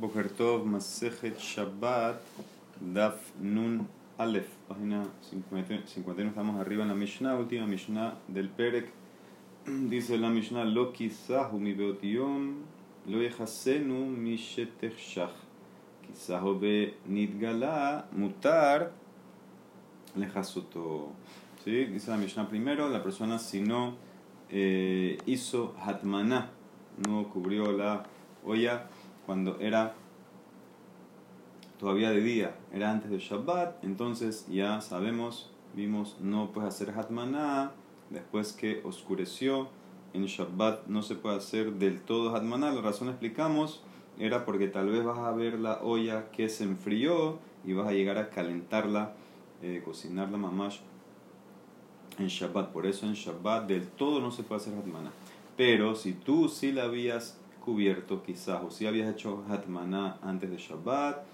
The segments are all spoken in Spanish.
Boker Tov, Masejet Shabbat, Daf Nun Aleph, página 51, estamos arriba en la Mishnah, última Mishnah del Perek. Dice la Mishnah, Lo kizahu mi beotiyom, lo yechasenu mi shetech shach. Kizahu be nidgala, mutar, lejasoto. ¿Sí? Dice la Mishnah primero, la persona si no eh, hizo hatmaná, no cubrió la olla, cuando era todavía de día, era antes de Shabbat, entonces ya sabemos, vimos, no puedes hacer Hatmaná, después que oscureció, en Shabbat no se puede hacer del todo Hatmaná, la razón explicamos, era porque tal vez vas a ver la olla que se enfrió y vas a llegar a calentarla, eh, cocinarla mamash en Shabbat, por eso en Shabbat del todo no se puede hacer Hatmaná. Pero si tú sí la habías cubierto quizás, o si habías hecho Hatmaná antes de Shabbat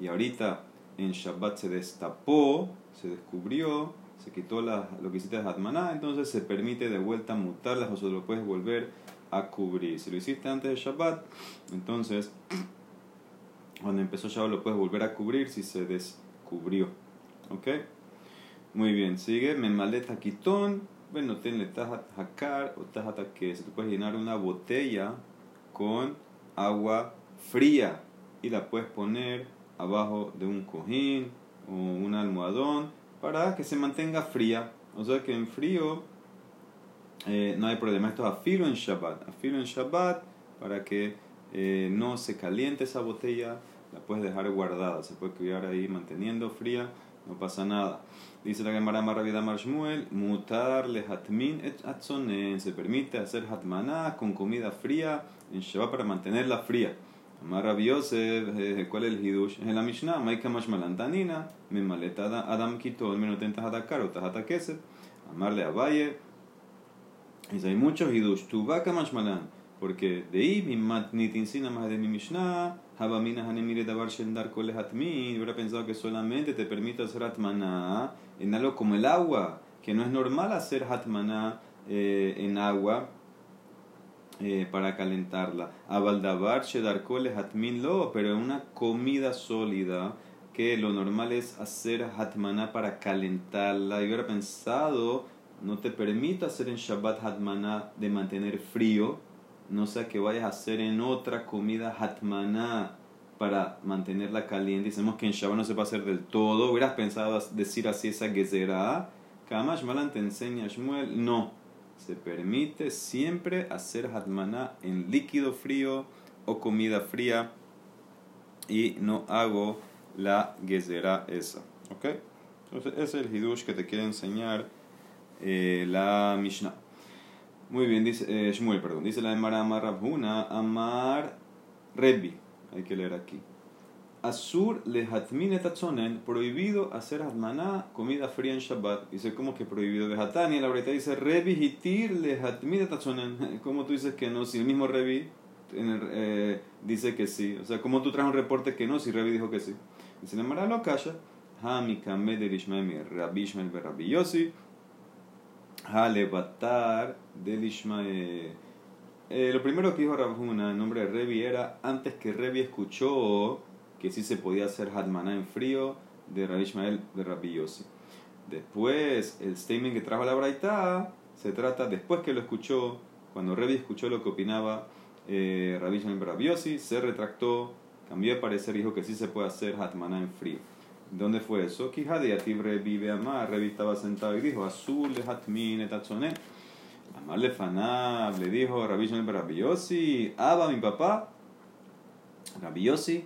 y ahorita en Shabbat se destapó, se descubrió, se quitó la, lo que hiciste de Hatmaná, entonces se permite de vuelta mutarlas o se lo puedes volver a cubrir. Si lo hiciste antes de Shabbat, entonces cuando empezó Shabbat lo puedes volver a cubrir si se descubrió. ¿Ok? Muy bien, sigue. Me maleta quitón. Bueno, tenle tajat hakar o tajat que se te puede llenar una botella con agua fría y la puedes poner abajo de un cojín o un almohadón para que se mantenga fría. O sea que en frío eh, no hay problema. Esto afilo en Shabbat. Afilo en Shabbat para que eh, no se caliente esa botella. La puedes dejar guardada. Se puede cuidar ahí manteniendo fría. No pasa nada. Dice la Gemara Marravida Marshmuel, mutar le hatmin et atzonen. Se permite hacer hatmaná con comida fría en Shabbat para mantenerla fría. Amar Yosef, ¿cuál es el hidush? En la Mishnah, Maika Mashmalantanina, me maleta Adam Kitol, me noten tajatakar o tajatakeset. Amarle a Valle. Dice, hay muchos hidush. Tu vaca Mashmalan, porque de ahí mi matnitincina más de mi Mishnah. Habamina Hanemire Dabar Shendar Kole Hatmin. Hubiera pensado que solamente te permite hacer hatmaná en algo como el agua, que no es normal hacer hatmaná eh, en agua eh, para calentarla. Abaldabar Shedar Kole Hatmin Lo, pero en una comida sólida, que lo normal es hacer hatmaná para calentarla. Yo hubiera pensado, no te permite hacer en Shabbat hatmaná de mantener frío no sea que vayas a hacer en otra comida hatmaná para mantenerla caliente. Dicemos que en Shabbat no se puede hacer del todo. Hubieras pensado decir así esa gezerá. Kamash Malan te enseña Shmuel. No. Se permite siempre hacer hatmaná en líquido frío o comida fría. Y no hago la gezerá esa. ¿Ok? Entonces ese es el hidush que te quiere enseñar eh, la Mishnah. Muy bien, dice eh, Shmuel, perdón. Dice la Emara Amar Rabhuna, Amar Rebbi. Hay que leer aquí. Asur le tatzonen, prohibido hacer hatmaná, comida fría en Shabbat. Dice, ¿cómo que prohibido? De hatani, la verdad dice, Rebbi hitir le tatzonen. ¿Cómo tú dices que no? Si el mismo Rebbi eh, dice que sí. O sea, ¿cómo tú traes un reporte que no si Rebbi dijo que sí? Dice la Emara lo calla. Hami kamed el Ishmael, Rabbi Ishmael, Rabbi Yossi. Halevatar del Ishmael. Eh, lo primero que dijo Rabhuna en nombre de Revi era antes que Revi escuchó que sí se podía hacer Hadmaná en frío de Rabbi Ishmael de Rabbi Yossi. Después, el statement que trajo la Braita se trata después que lo escuchó, cuando Revi escuchó lo que opinaba eh, Rabbi Ishmael de Rabbi Yossi, se retractó, cambió de parecer y dijo que sí se puede hacer Hadmaná en frío. ¿Dónde fue eso? Kijade Yativ Revi Beamar. Revi estaba sentado y dijo: Azul le hatmin etatzoné. Amar le fanab. Le dijo Rabbi Shemel Rabbi. Abba, mi papá. Rabbi Yossi.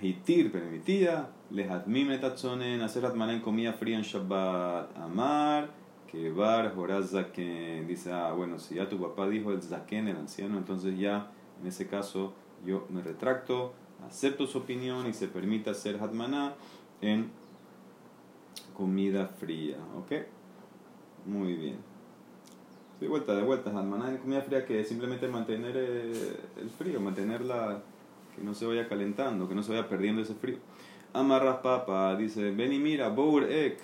Hitir permitía. Le hatmin etatzoné. Hacer hatmaná en comida fría en Shabbat. Amar. Que bar Zaken. Dice: Ah, bueno, si ya tu papá dijo el Zaken, el anciano, entonces ya en ese caso yo me retracto. Acepto su opinión y se permite hacer hatmaná en comida fría, ¿ok? Muy bien. De vuelta, de vuelta, almaná en comida fría que simplemente mantener eh, el frío, mantenerla que no se vaya calentando, que no se vaya perdiendo ese frío. Amarras papa, dice, ven y mira, bour e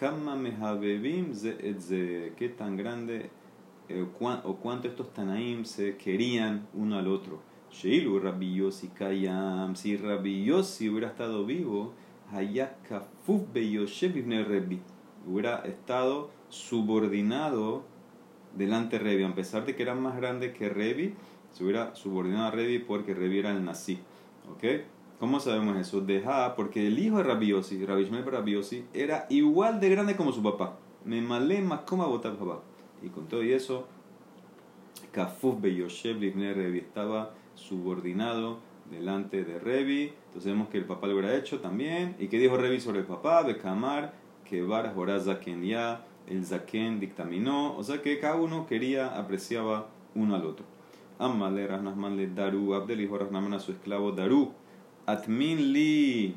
ze qué tan grande eh, o cuánto estos tanaim se querían uno al otro. Sheilu Rabbi Yossi Kayam, si Rabbi Yossi hubiera estado vivo, Hayakafuf Beyoshev Ibn hubiera estado subordinado delante de Revi, a pesar de que era más grande que Revi, se hubiera subordinado a Revi porque Revi era el nazi. ¿Ok? ¿Cómo sabemos eso? Deja, porque el hijo de Yossi, Rabbi Shmuel era igual de grande como su papá. Me malé más como votar papá. Y con todo y eso, Kafuf Beyoshev Ibn Revi estaba subordinado delante de Revi. Entonces vemos que el papá lo hubiera hecho también. ¿Y qué dijo Revi sobre el papá? Bekamar, que Bar Zaken ya, el Zaken dictaminó. O sea que cada uno quería, apreciaba uno al otro. Ammale Rasnasman le Daru, Abdel dijo Rasnaman a su esclavo Daru. Atmin li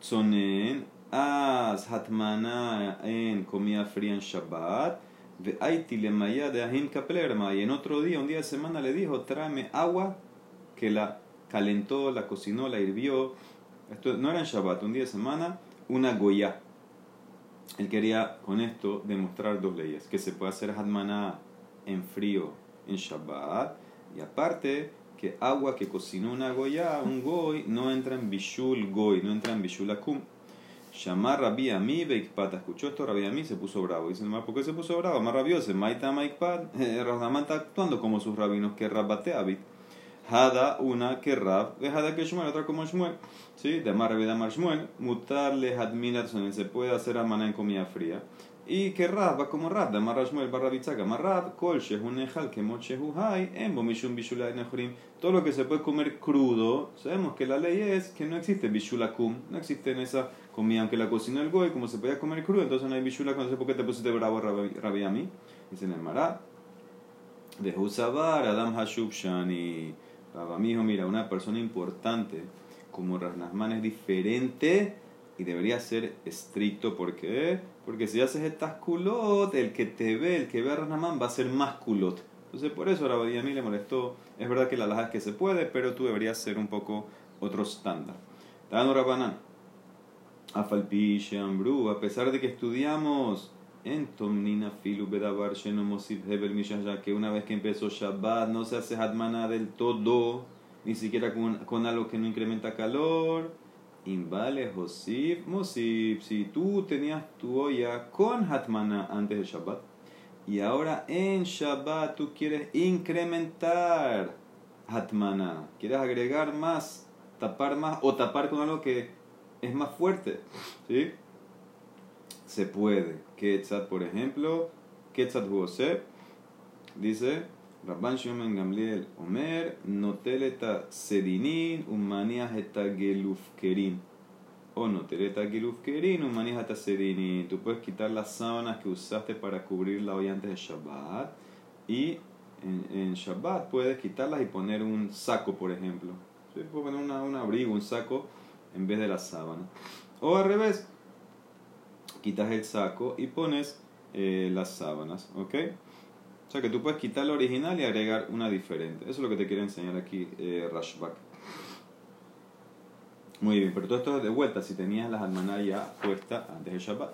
tzonen, as hatmana en comida fría en Shabbat. De Aiti le maya de Ahin Kaplerma. Y en otro día, un día de semana, le dijo: tráeme agua que la calentó, la cocinó, la hirvió. Esto no era en Shabbat, un día de semana, una goya. Él quería con esto demostrar dos leyes: que se puede hacer hadmaná en frío en Shabbat, y aparte que agua que cocinó una goya, un goy, no entra en bishul goy, no entra en bishul akum. Llamar Rabbi Ami Beikpat. Escuchó esto, Rabbi Ami se puso bravo. Dice, ¿por qué se puso bravo? Más rabioso. Maita Maikpat. Rahamán está actuando como sus rabinos que Rabbate Abit. Hada, una que Rab, Hada que Shmuel, otra como Shmuel. ¿Sí? De Amar de Amar Shmuel. Mutarle Hadminatson, se puede hacer amana en comida fría. Y que Rab va como Rab, de Amar Shmuel barra Bitzaka. Amar Rab, Kol Shehun Ejal, que Mochehu Hai, en Bomishum Bishulai Nehurim. Todo lo que se puede comer crudo, sabemos que la ley es que no existe Bishulakum, no existe en esa comida, aunque la cocinó el Goy, como se podía comer crudo, entonces no hay Bishulakum, no sé por qué te pusiste bravo Rabbi Ami. Dice en el Mará. De Husabar, Adam Hashub Shani. Rabba dijo, mira, una persona importante como Rasnasman es diferente y debería ser estricto. ¿Por qué? Porque si haces estas culot, el que te ve, el que ve a Rasnasman va a ser más culot. Entonces por eso a mí le molestó. Es verdad que la laja es que se puede, pero tú deberías ser un poco otro estándar. Dando Rabbanan. Afalpi, Shambru, a pesar de que estudiamos en Tomnina Filu Bedabar Shenomosib Hebel Mishaya, que una vez que empezó Shabbat no se hace Hatmana del todo, ni siquiera con, con algo que no incrementa calor. Invale Josif Mosib, si tú tenías tu olla con Hatmana antes de Shabbat, y ahora en Shabbat tú quieres incrementar Hatmana, quieres agregar más, tapar más, o tapar con algo que es más fuerte, ¿sí? Se puede. Ketzat, por ejemplo, Ketzat Huosep, dice, Rabban Shimon Gamliel Omer, Noteleta Sedinin, Umanias eta Gelufkerin. O Noteleta Gelufkerin, Umanias eta Sedinin. Tú puedes quitar las sábanas que usaste para cubrir la olla antes de Shabbat. Y en, en Shabbat puedes quitarlas y poner un saco, por ejemplo. Puedes poner una, un abrigo, un saco, en vez de la sábana. O al revés, quitas el saco y pones eh, las sábanas, ¿ok? O sea que tú puedes quitar la original y agregar una diferente. Eso es lo que te quiere enseñar aquí eh, Rashbak. Muy bien, pero todo esto es de vuelta si tenías las almanas ya puestas antes del Shabbat.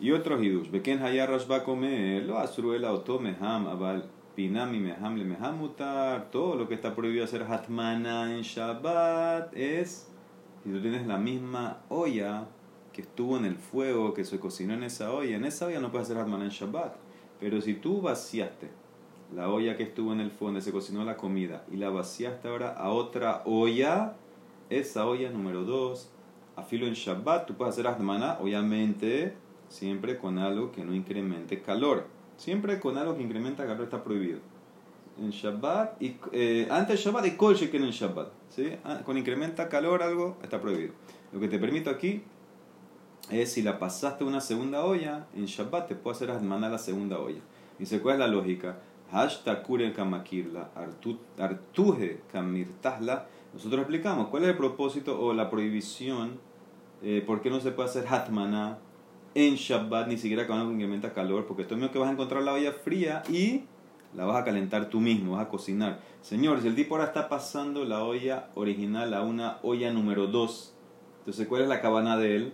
Y otros hidush. Beken haya Rashbak comer, lo asruela o meham, abal pinami meham le meham mutar. Todo lo que está prohibido hacer hatmana en Shabbat es si tú tienes la misma olla que estuvo en el fuego, que se cocinó en esa olla, en esa olla no puedes hacer Hatman en Shabbat. Pero si tú vaciaste la olla que estuvo en el donde se cocinó la comida y la vaciaste ahora a otra olla, esa olla número 2, a filo en Shabbat, tú puedes hacer Hatmaná, obviamente, siempre con algo que no incremente calor. Siempre con algo que incrementa calor está prohibido. En Shabbat, y, eh, antes Shabbat y Kol en Shabbat. ¿sí? Ah, con incrementa calor algo está prohibido. Lo que te permito aquí es si la pasaste una segunda olla, en Shabbat te puedo hacer mandar la segunda olla. Dice, ¿cuál es la lógica? Hashtakure kamakirla, artuje kamirtahla. Nosotros explicamos cuál es el propósito o la prohibición, eh, por qué no se puede hacer hatmaná en Shabbat, ni siquiera cuando incrementa calor, porque esto es que vas a encontrar la olla fría y la vas a calentar tú mismo, vas a cocinar. Señor, si el tipo ahora está pasando la olla original a una olla número 2, entonces ¿cuál es la cabana de él?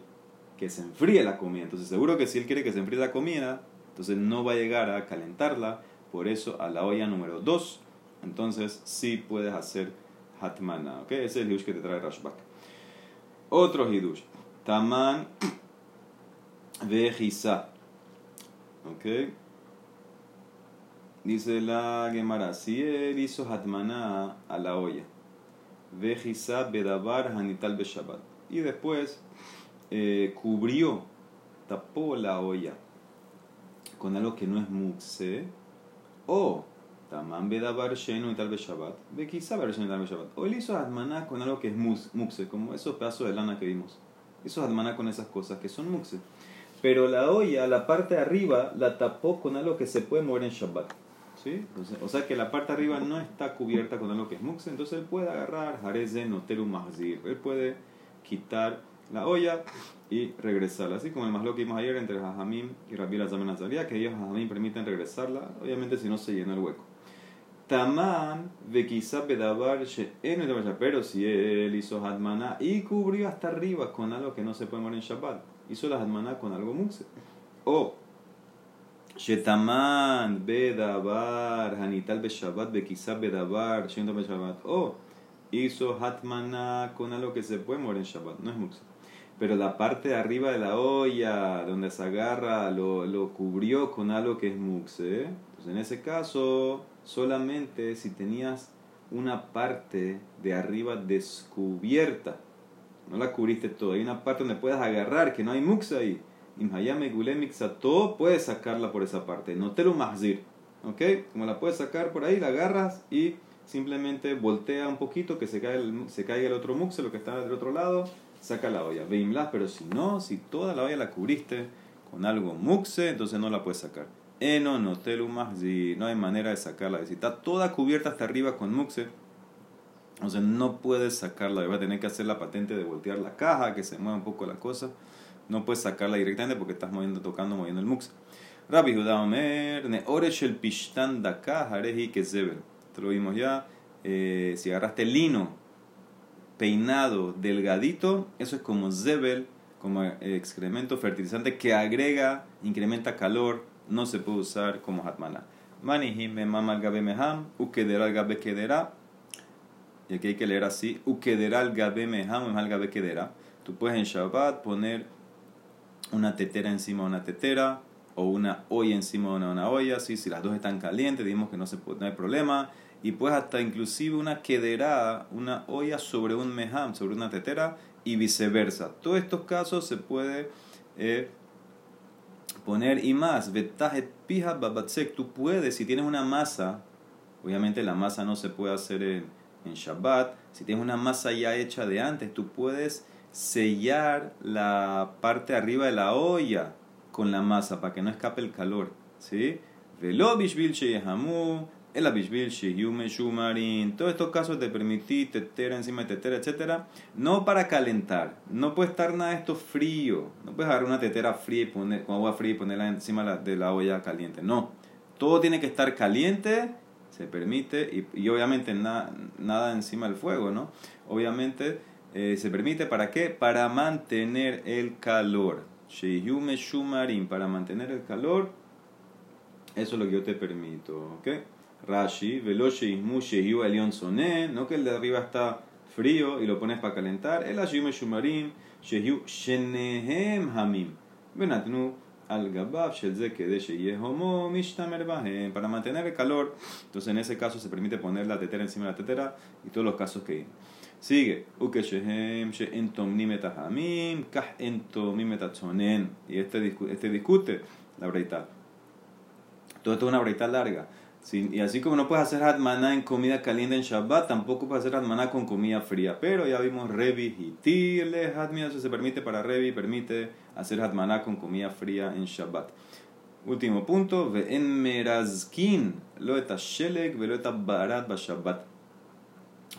Que se enfríe la comida. Entonces seguro que si él quiere que se enfríe la comida, entonces no va a llegar a calentarla. Por eso a la olla número 2, entonces sí puedes hacer hatmana. ¿ok? Ese es el hidush que te trae Rashbak. Otro hidush. Taman vejisa. ¿ok? Dice la Gemara, si él hizo hatmana a la olla, vejisa bedabar hanital beshabat. Y después eh, cubrió, tapó la olla con algo que no es mukse, o tamán bedabar shenu y tal beshabat, ve quizá tal beshabat. O él hizo hatmaná con algo que es mukse, como esos pedazos de lana que vimos. Hizo hatmaná con esas cosas que son mukse. Pero la olla, la parte de arriba, la tapó con algo que se puede mover en Shabbat. ¿Sí? o sea que la parte de arriba no está cubierta con algo que es mukse, entonces él puede agarrar Jareze Noteru Mahzir. Él puede quitar la olla y regresarla. Así como el más lo que vimos ayer entre Jajamim y Rabbi Lazam Nazaria, que ellos Jajamim permiten regresarla, obviamente si no se llena el hueco. Tamán de quizá bedabar pero si él hizo hatmaná y cubrió hasta arriba con algo que no se puede morir en Shabbat, hizo la hatmaná con algo mukse. O Shetaman bedabar hanital be Shabbat be quizá bedabar Shabbat. O hizo hatmaná con algo que se puede morir en Shabbat, no es mukse pero la parte de arriba de la olla, donde se agarra, lo, lo cubrió con algo que es muxe. Pues en ese caso, solamente si tenías una parte de arriba descubierta, no la cubriste todo, hay una parte donde puedes agarrar, que no hay muxe ahí. Imhayame todo puedes sacarla por esa parte, no te lo mahzir. ¿Ok? Como la puedes sacar por ahí, la agarras y simplemente voltea un poquito, que se caiga el, se caiga el otro muxe, lo que está del otro lado saca la olla. Veimlas, pero si no, si toda la olla la cubriste con algo muxe, entonces no la puedes sacar. Eno, no si no hay manera de sacarla. Si está toda cubierta hasta arriba con muxe, entonces no puedes sacarla. Va a tener que hacer la patente de voltear la caja, que se mueva un poco la cosa. No puedes sacarla directamente porque estás moviendo, tocando, moviendo el muxe. Rabbi Judá Omer, ne oresh el pishtan daka, hareji que Te lo vimos ya. Eh, si agarraste lino peinado delgadito, eso es como zebel, como excremento fertilizante que agrega, incrementa calor, no se puede usar como hatmana. Manihim mama gabe meham, ukedera gabe kedera. Y aquí hay que leer así, ukedera gabe meham, al gabe kedera. Tú puedes en Shabbat poner una tetera encima de una tetera o una olla encima de una, olla, ¿sí? si las dos están calientes, digamos que no hay problema y pues hasta inclusive una quederá, una olla sobre un meham, sobre una tetera y viceversa. Todos estos casos se puede eh, poner y más. Vetajet pija babatsek, tú puedes, si tienes una masa, obviamente la masa no se puede hacer en, en Shabbat, si tienes una masa ya hecha de antes, tú puedes sellar la parte arriba de la olla con la masa para que no escape el calor. ¿Sí? Velo bishvil el abishbil, shiyume, shumarin, todos estos casos te permití tetera encima de tetera, etcétera, no para calentar, no puede estar nada de esto frío, no puedes agarrar una tetera fría y poner, con agua fría y ponerla encima de la olla caliente, no, todo tiene que estar caliente, se permite, y, obviamente nada encima del fuego, ¿no? Obviamente eh, se permite, ¿para qué? Para mantener el calor, shiyume, shumarin, para mantener el calor, eso es lo que yo te permito, ¿ok? Rashi, Veloche Ismu Shehiu Elion Sonen, no que el de arriba está frío y lo pones para calentar, el Ashime Shumarim, Shehiu Shenehem Hamim, Benatnu al Gabab para mantener el calor, entonces en ese caso se permite poner la tetera encima de la tetera y todos los casos que hay. Sigue, y este, este discute la breita. Todo esto es una breita larga y así como no puedes hacer hatmaná en comida caliente en Shabbat, tampoco puedes hacer hatmaná con comida fría. Pero ya vimos Revi y Tile, hatmaná, eso se permite para Revi, permite hacer hatmaná con comida fría en Shabbat. Último punto, en merazkin, lo eta shelek, lo eta barat ba Shabbat.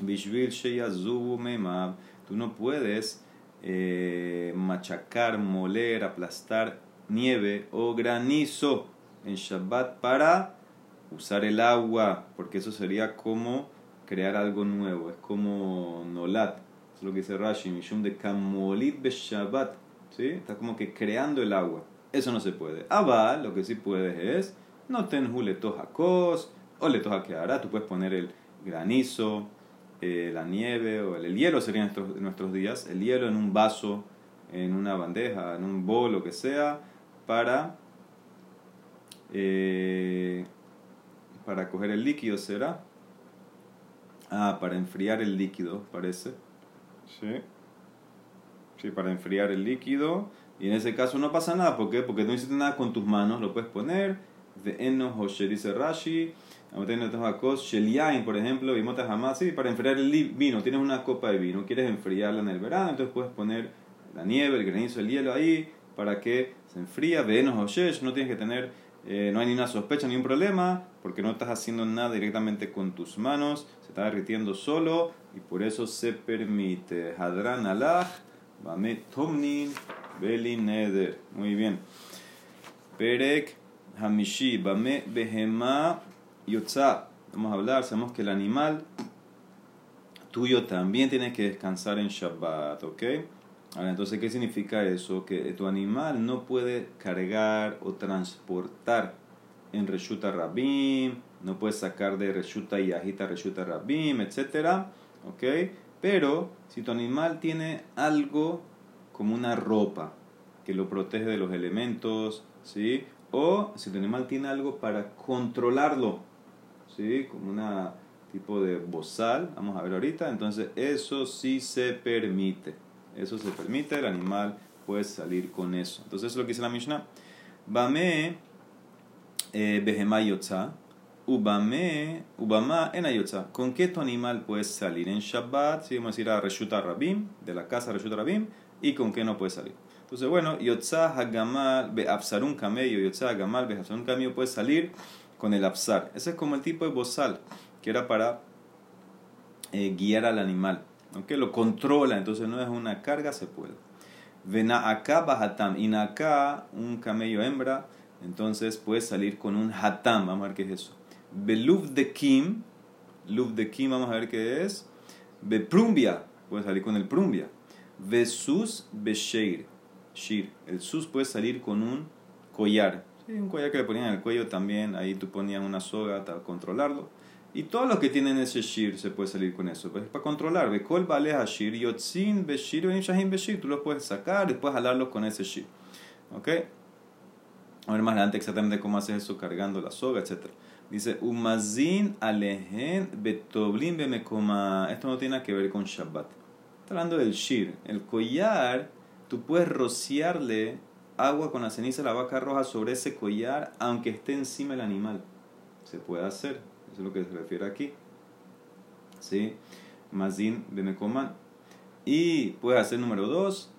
Bishvil sheyazubu memab. Tú no puedes eh, machacar, moler, aplastar nieve o granizo en Shabbat para usar el agua, porque eso sería como crear algo nuevo, es como nolat, es lo que dice Rashi, mishum de kamolit beshabat, ¿sí? Está como que creando el agua, eso no se puede. Abal, lo que sí puedes es, no tenju letoja kos, o letoja hará tú puedes poner el granizo eh, la nieve o el, hielo sería en nuestros, días, el hielo en un vaso, en una bandeja, en un bol, lo que sea, para, eh, para coger el líquido, ¿será? Ah, para enfriar el líquido, parece. Sí. Sí, para enfriar el líquido. Y en ese caso no pasa nada. ¿Por qué? Porque no hiciste nada con tus manos. Lo puedes poner. De Eno dice Rashi por ejemplo, y jamás, sí, para enfriar el vino, tienes una copa de vino, quieres enfriarla en el verano, entonces puedes poner la nieve, el granizo, el hielo ahí, para que se enfría, venos o no tienes que tener, eh, no hay ni una sospecha ni un problema, porque no estás haciendo nada directamente con tus manos, se está derritiendo solo, y por eso se permite. Hadran alach, bame tomnin, beli neder. Muy bien. Perek hamishi, bame behema Yotza, vamos a hablar, sabemos que el animal tuyo también tiene que descansar en Shabbat, ¿ok? Ahora, entonces, ¿qué significa eso? Que tu animal no puede cargar o transportar en Reshuta Rabim, no puede sacar de Reshuta y Agita Reshuta Rabim, etc. ¿Ok? Pero si tu animal tiene algo como una ropa que lo protege de los elementos, ¿sí? O si tu animal tiene algo para controlarlo, ¿sí? como una tipo de bozal, vamos a ver ahorita, entonces eso sí se permite, eso se permite, el animal puede salir con eso. Entonces eso es lo que dice la Mishnah. Bame eh, behema yotza, ubame, ubama en ayotza. ¿Con qué tu animal puedes salir en Shabbat? Si vamos a ir a Reshuta Rabim, de la casa Reshuta Rabim, y con qué no puede salir. Entonces, bueno, yotza hagamal be un camello, yotza hagamal be un camello puede salir con el absar. Ese es como el tipo de bozal que era para eh, guiar al animal. Aunque Lo controla, entonces no es una carga, se puede. Vena acá bajatam. Y acá, un camello hembra, entonces puede salir con un hatam. Vamos a ver qué es eso. Beluv de kim. Luv de kim, vamos a ver qué es. Beprumbia, puede salir con el prumbia. Vesus besheir. Shir. El sus puede salir con un collar un collar que le ponían en el cuello también, ahí tú ponías una soga para controlarlo. Y todos los que tienen ese shir se puede salir con eso. Pues para controlar, Bekol vale shir, yotzin beshir, shahim beshir. Tú los puedes sacar y puedes jalarlos con ese shir. ¿Ok? A ver más adelante exactamente cómo haces eso cargando la soga, etc. Dice, umazin alehen betoblin bemekoma. Esto no tiene que ver con Shabbat. Está hablando del shir. El collar, tú puedes rociarle agua con la ceniza de la vaca roja sobre ese collar, aunque esté encima el animal. Se puede hacer, eso es lo que se refiere aquí. ¿Sí? Mazin Bemekoman. Y puedes hacer número dos,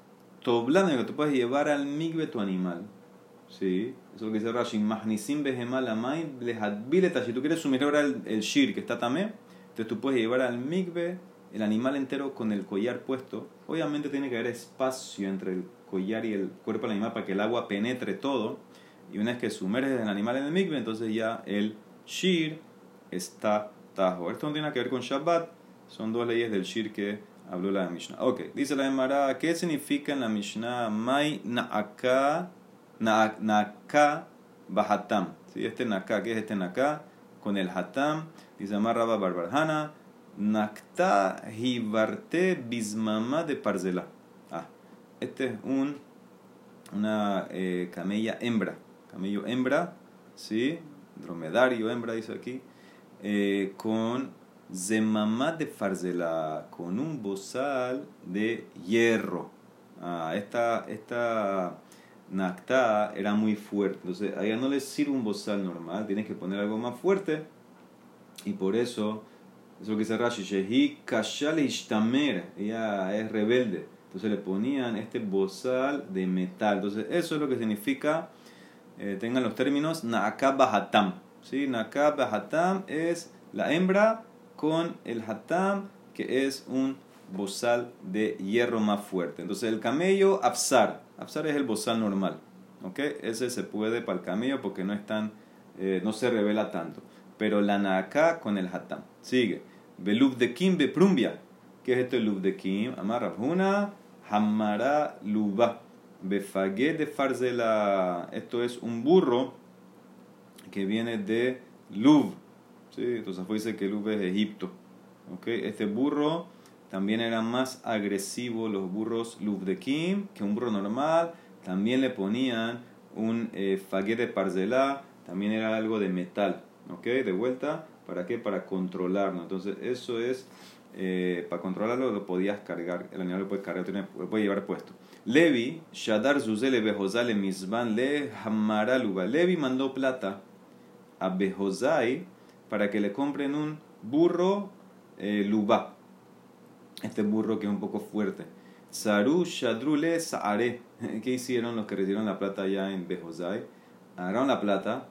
toblando, que tú puedes llevar al migbe tu animal. ¿Sí? Eso es lo que dice Rashi. Magnisim behemal amay Si tú quieres sumir ahora el, el shir que está también, entonces tú puedes llevar al migbe el animal entero con el collar puesto. Obviamente tiene que haber espacio entre el collar y el cuerpo del animal para que el agua penetre todo. Y una vez que sumerges el animal en el mikve, entonces ya el shir está tajo. Esto no tiene que ver con Shabbat, son dos leyes del shir que habló la Mishnah. Ok, dice la Emara, ¿qué significa en la Mishnah? Mai na'aka, na'aka bahatam. ¿Sí? Este na'aka, ¿qué es este na'aka? Con el hatam, dice Amarraba Barbarjana, nakta hibarte bismama de parzela. Este es un, una eh, camella hembra, camello hembra, ¿sí? dromedario hembra, dice aquí, eh, con zemamá de farzela, con un bozal de hierro. Ah, esta, esta nacta era muy fuerte, entonces a ella no le sirve un bozal normal, tienes que poner algo más fuerte, y por eso, eso es lo que dice Rashi, Shehi Kashal ella es rebelde. Entonces le ponían este bozal de metal. Entonces eso es lo que significa, eh, tengan los términos, Naakab Hatam. ¿Sí? Naakab Hatam es la hembra con el Hatam, que es un bozal de hierro más fuerte. Entonces el camello, Absar. Absar es el bozal normal. ¿okay? Ese se puede para el camello porque no, es tan, eh, no se revela tanto. Pero la Naaka con el Hatam. Sigue. Belub de Kim Prumbia. ¿Qué es esto Lub de Kim? Amar Hamara Luba. Befagé de Farzela. Esto es un burro que viene de Lub. ¿sí? Entonces dice que Lub es Egipto. ¿okay? Este burro también era más agresivo, los burros Lubdekim, que un burro normal. También le ponían un eh, de parzelá, también era algo de metal. ¿Ok? De vuelta, ¿para qué? Para controlarlo. Entonces, eso es, eh, para controlarlo lo podías cargar, el animal lo puede cargar, lo puede llevar puesto. Levi, Shadar Zuzele Mizban Le Hamaraluba. Levi mandó plata a Behozai para que le compren un burro eh, luba. Este burro que es un poco fuerte. Saru Shadrule Saare. ¿Qué hicieron los que recibieron la plata allá en Behozai? Agarraron la plata,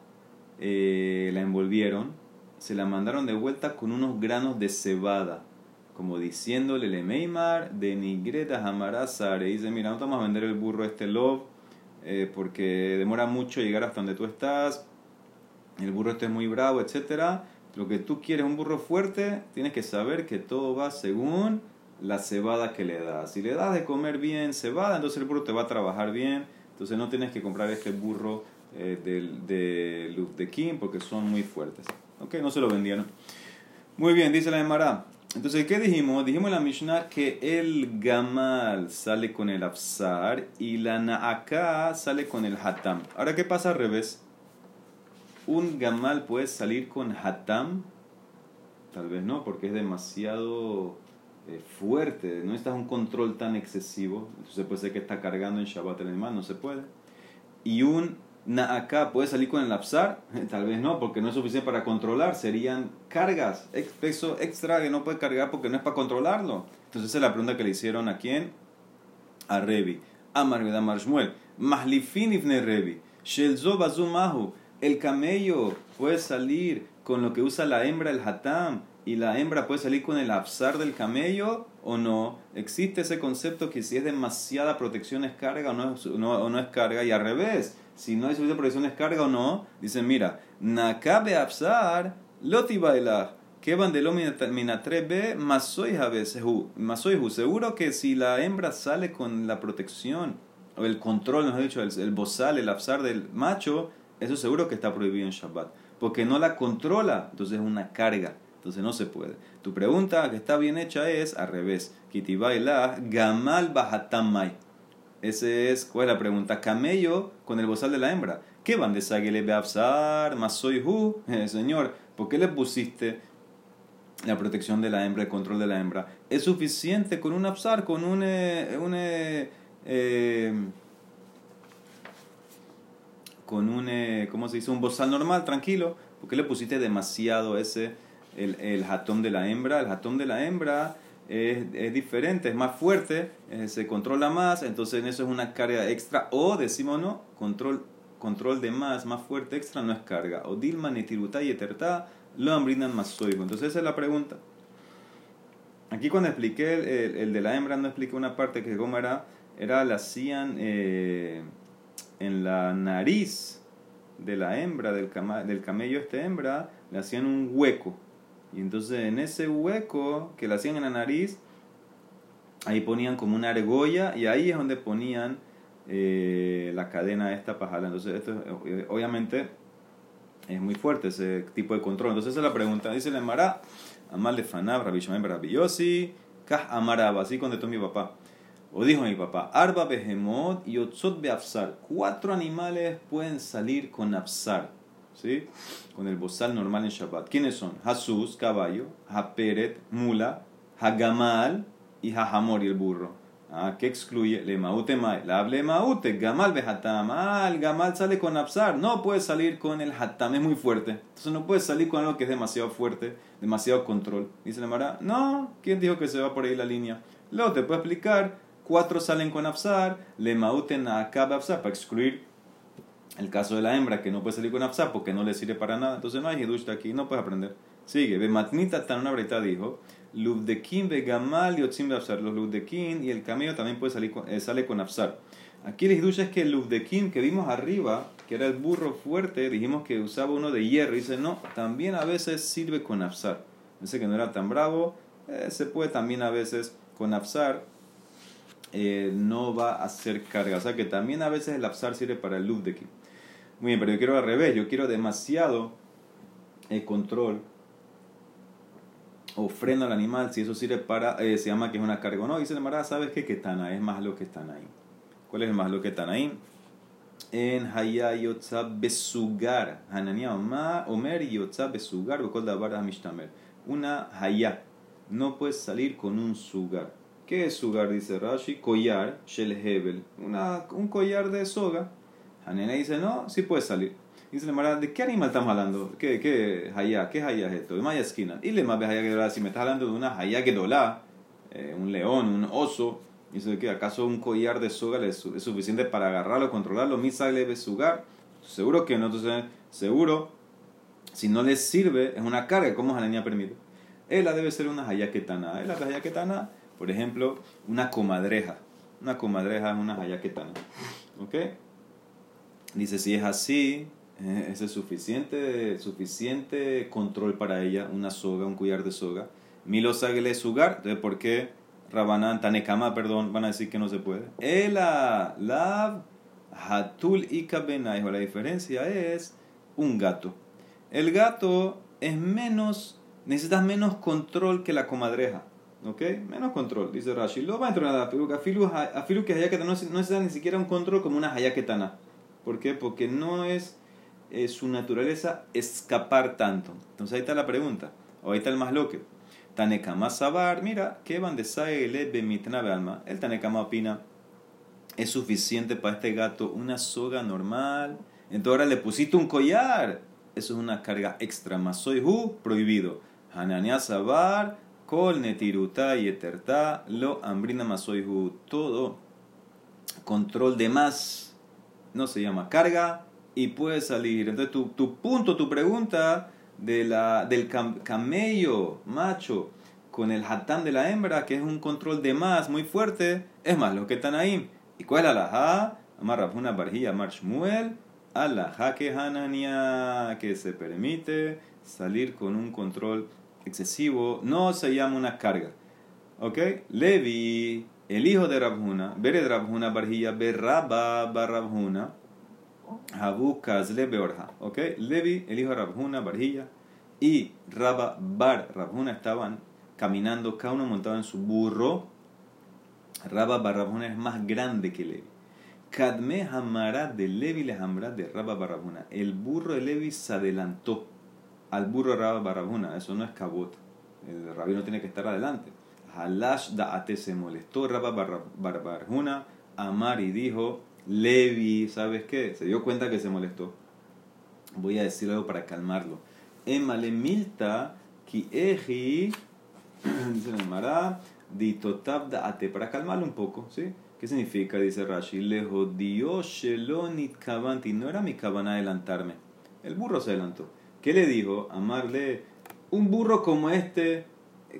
eh, la envolvieron, se la mandaron de vuelta con unos granos de cebada como diciéndole le Meimar de Nigreta Hamarasare. Dice, mira, no te vamos a vender el burro este Love eh, porque demora mucho llegar hasta donde tú estás, el burro este es muy bravo, etcétera. Lo que tú quieres, un burro fuerte, tienes que saber que todo va según la cebada que le das. Si le das de comer bien cebada, entonces el burro te va a trabajar bien. Entonces no tienes que comprar este burro eh, de, de, de Kim porque son muy fuertes. Ok, no se lo vendieron. Muy bien, dice la Emara. Entonces, ¿qué dijimos? Dijimos en la Mishnah que el Gamal sale con el Afsar y la Naaka sale con el Hatam. Ahora, ¿qué pasa al revés? ¿Un Gamal puede salir con Hatam? Tal vez no, porque es demasiado eh, fuerte. No está un control tan excesivo. Entonces puede ser que está cargando en Shabbat el animal, no se puede. Y un acá puede salir con el Apsar, tal vez no, porque no es suficiente para controlar, serían cargas, peso extra que no puede cargar porque no es para controlarlo. Entonces esa es la pregunta que le hicieron a quién? A Revi. A Marvedamar Shmuel. Mahlifin Revi. Shelzo bazumahu. El camello puede salir con lo que usa la hembra, el hatam, y la hembra puede salir con el absar del camello o no. Existe ese concepto que si es demasiada protección es carga o no, o no es carga, y al revés si no hay suficiente protección es carga o no, dicen, mira, nakabe absar, loti baila, que bandelo minatrebe, masoy masoyhu. Seguro que si la hembra sale con la protección, o el control, nos ha dicho, el, el bozal, el absar del macho, eso seguro que está prohibido en Shabbat. Porque no la controla, entonces es una carga. Entonces no se puede. Tu pregunta que está bien hecha es al revés. Kitibaila gamal bahatamay. Ese es, ¿cuál es la pregunta? Camello con el bozal de la hembra. ¿Qué van de Sagele Beabsar, Masoy Hu? Eh, señor, ¿por qué le pusiste la protección de la hembra, el control de la hembra? ¿Es suficiente con un absar, con un. Eh, un eh, con un. ¿Cómo se dice? Un bozal normal, tranquilo. ¿Por qué le pusiste demasiado ese. El, el jatón de la hembra? El jatón de la hembra es, es, diferente, es más fuerte, eh, se controla más, entonces en eso es una carga extra. O decimos no, control, control de más, más fuerte, extra no es carga. O Dilma, ni y Eterta lo brindan más soy. Entonces esa es la pregunta. Aquí cuando expliqué el, el, de la hembra, no expliqué una parte que cómo era, era la hacían eh, en la nariz de la hembra, del, del camello este hembra, le hacían un hueco y entonces en ese hueco que le hacían en la nariz, ahí ponían como una argolla y ahí es donde ponían eh, la cadena esta pajala. Entonces esto eh, obviamente es muy fuerte ese tipo de control. Entonces esa es la pregunta. Dice el Emara, Amal de Fanab, Rabbi Shemay Rabbi Kah Amarab, así contestó mi papá. O dijo mi papá, Arba Behemot y Otzot Beafsar. Cuatro animales pueden salir con Afsar. ¿sí? Con el bozal normal en Shabbat. ¿Quiénes son? Hasus, caballo, Haperet, mula, Hagamal y Hahamor y el burro. Ah, ¿Qué excluye? Le maute. La hable maute, gamal behatam. Ah, el gamal sale con absar. No puede salir con el hatam, es muy fuerte. Entonces no puede salir con algo que es demasiado fuerte, demasiado control. Dice la Mara, no, ¿quién dijo que se va por ahí la línea? Luego te puedo explicar. Cuatro salen con absar, le mauten a absar, para excluir el caso de la hembra que no puede salir con Afsar porque no le sirve para nada. Entonces no hay Hidush aquí, no puedes aprender. Sigue. Ve Matnita tan una breta dijo: Lubdekin ve Gamal y Otzim de Afsar. Los Lubdekin y el camello también puede salir eh, sale con Afsar. Aquí el Hidush es que el Lubdekin que vimos arriba, que era el burro fuerte, dijimos que usaba uno de hierro. Y dice: No, también a veces sirve con Afsar. Dice que no era tan bravo, eh, se puede también a veces con Afsar. Eh, no va a hacer carga. O sea que también a veces el Afsar sirve para el Lubdekin. Muy bien, pero yo quiero al revés, yo quiero demasiado el control o freno al animal, si eso sirve para, eh, se llama que es una carga o no. Dice el Mará, ¿sabes qué? Que Tana es más lo que están ahí. ¿Cuál es el más lo que están ahí? En Haya Besugar. Hanania Omer Yotza Besugar, Bekol Dabar Amishtamer. Una Haya. No puedes salir con un sugar. ¿Qué es sugar? Dice Rashi. Collar, Shel Hebel. Una, un collar de soga. Hanania dice, no, sí puedes salir. Dice la ¿de qué animal estamos hablando? ¿Qué, qué hayá? ¿Qué hayá es esto? Maya esquina. Y le más hayá si me estás hablando de una hayá que dolá, eh, un león, un oso, dice que acaso un collar de soga es, suficiente para agarrarlo, controlarlo, misa le sugar. Seguro que no, entonces, seguro, si no le sirve, es una carga, ¿cómo Hanania permite? Ella debe ser una hayaquetana. Ella la hayaquetana, por ejemplo, una comadreja. Una comadreja es una hayaquetana. ¿Ok? Dice, si es así, eh, es suficiente, suficiente control para ella, una soga, un collar de soga. Milo sagele sugar, entonces ¿por qué Rabanán, Tanekama, perdón, van a decir que no se puede? Ela, la hatul y hijo la diferencia es un gato. El gato es menos, necesitas menos control que la comadreja. ¿Ok? Menos control, dice Rashi. Lo va a entrenar a Filu, a Filu que no necesita ni siquiera un control como una Hayaketana. ¿Por qué? Porque no es es su naturaleza escapar tanto. Entonces ahí está la pregunta, o ahí está el más loque. Tanekama Sabar, mira, que van de alma. El Tanekama opina, es suficiente para este gato una soga normal. Entonces ahora le pusiste un collar. Eso es una carga extra. Más prohibido. Hanania Sabar, Kol y Eterta, Lo Ambrina hu. Todo control de más no se llama carga, y puede salir. Entonces tu, tu punto, tu pregunta de la, del camello macho con el hatán de la hembra, que es un control de más muy fuerte, es más, lo que están ahí. ¿Y cuál es la alajá? Amar una barjilla, Amar Shmuel, alajá que Hanania, que se permite salir con un control excesivo, no se llama una carga. ¿Ok? Levi, el hijo de Rabhuna, Bered Rabhuna barjilla, Berraba Barrabhuna, Habu Kazle Beorja. ¿Ok? Levi, el hijo de Rabhuna, Barjilla, y Rabba Bar Rabhuna estaban caminando, cada uno montado en su burro. Rabba Bar Rabhuna es más grande que Levi. Kadme Hamara de Levi le de Rabba Bar Rabhuna. El burro de Levi se adelantó al burro de Rabba Bar Rabhuna. Eso no es cabot. El rabino tiene que estar adelante. Halash Da'ate se molestó Rabba Bar Rabhuna. Amar y dijo Levi, ¿sabes qué? Se dio cuenta que se molestó. Voy a decir algo para calmarlo. Emale milta ki eji, dice el Mara, ditotabda ate, para calmarlo un poco, ¿sí? ¿Qué significa? Dice Rashi, le jodió shelonit kavanti, no era mi cabana adelantarme. El burro se adelantó. ¿Qué le dijo? Amarle, un burro como este,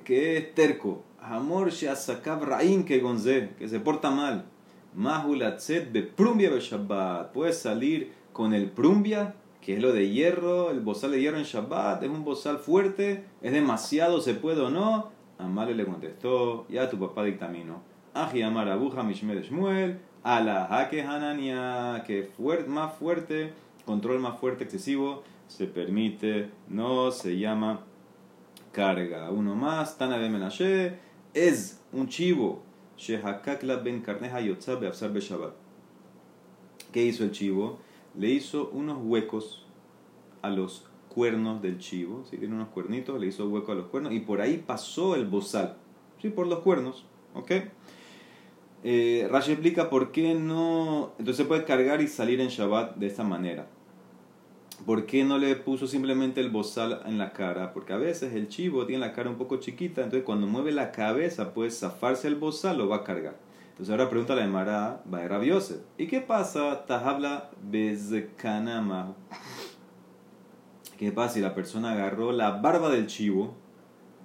que es terco, amor sheasakab raim que gonze, que se porta mal Mahulatzet de Prumbia Shabbat. Puedes salir con el Prumbia, que es lo de hierro, el bozal de hierro en Shabbat, es un bozal fuerte, es demasiado, se puede o no. Amale le contestó, ya tu papá dictaminó. Aji Amar Abuja Mishmed Shmuel, Ala Hake Hanania, que más fuerte, control más fuerte, excesivo, se permite, no se llama carga. Uno más, Tana de es un chivo ¿Qué hizo el chivo? Le hizo unos huecos a los cuernos del chivo, si tiene unos cuernitos, le hizo hueco a los cuernos y por ahí pasó el bozal, ¿sí? por los cuernos, ¿ok? Eh, Rashi explica por qué no, entonces puede cargar y salir en Shabbat de esta manera. ¿Por qué no le puso simplemente el bozal en la cara? Porque a veces el chivo tiene la cara un poco chiquita, entonces cuando mueve la cabeza puede zafarse el bozal, lo va a cargar. Entonces ahora pregunta la Emara, va a Rabiose. ¿Y qué pasa? Tahabla bezkanama. ¿Qué pasa si la persona agarró la barba del chivo,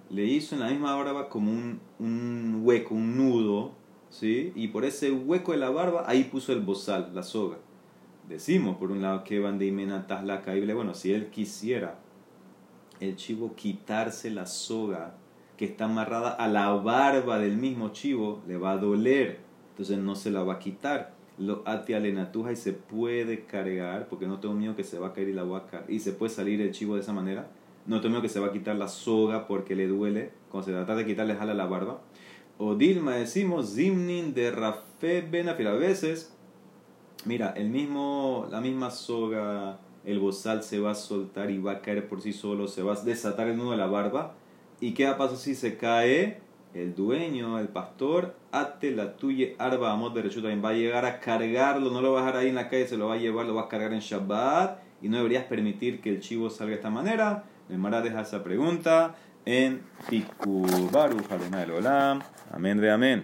le hizo en la misma barba como un, un hueco, un nudo, ¿sí? Y por ese hueco de la barba ahí puso el bozal, la soga decimos, por un lado, que van de la caíble. Bueno, si él quisiera el chivo quitarse la soga que está amarrada a la barba del mismo chivo, le va a doler. Entonces no se la va a quitar. Lo ate a lenatuja y se puede cargar, porque no tengo miedo que se va a caer y la va a caer. Y se puede salir el chivo de esa manera. no temo que se va a quitar la soga porque le duele, cuando se trata de quitarle jala la barba. O Dilma decimos Zimnin de Rafe Benafil. A veces, mira, el mismo, la misma soga, el bozal se va a soltar y va a caer por sí solo, se va a desatar el nudo de la barba. ¿Y qué pasa si se cae? El dueño, el pastor, ate la tuya, arba amor de también va a llegar a cargarlo, no lo va a dejar ahí en la calle, se lo va a llevar, lo va a cargar en Shabbat y no deberías permitir que el chivo salga de esta manera. El Mara deja esa pregunta en Piku Baruch del Olam. Amén de amén.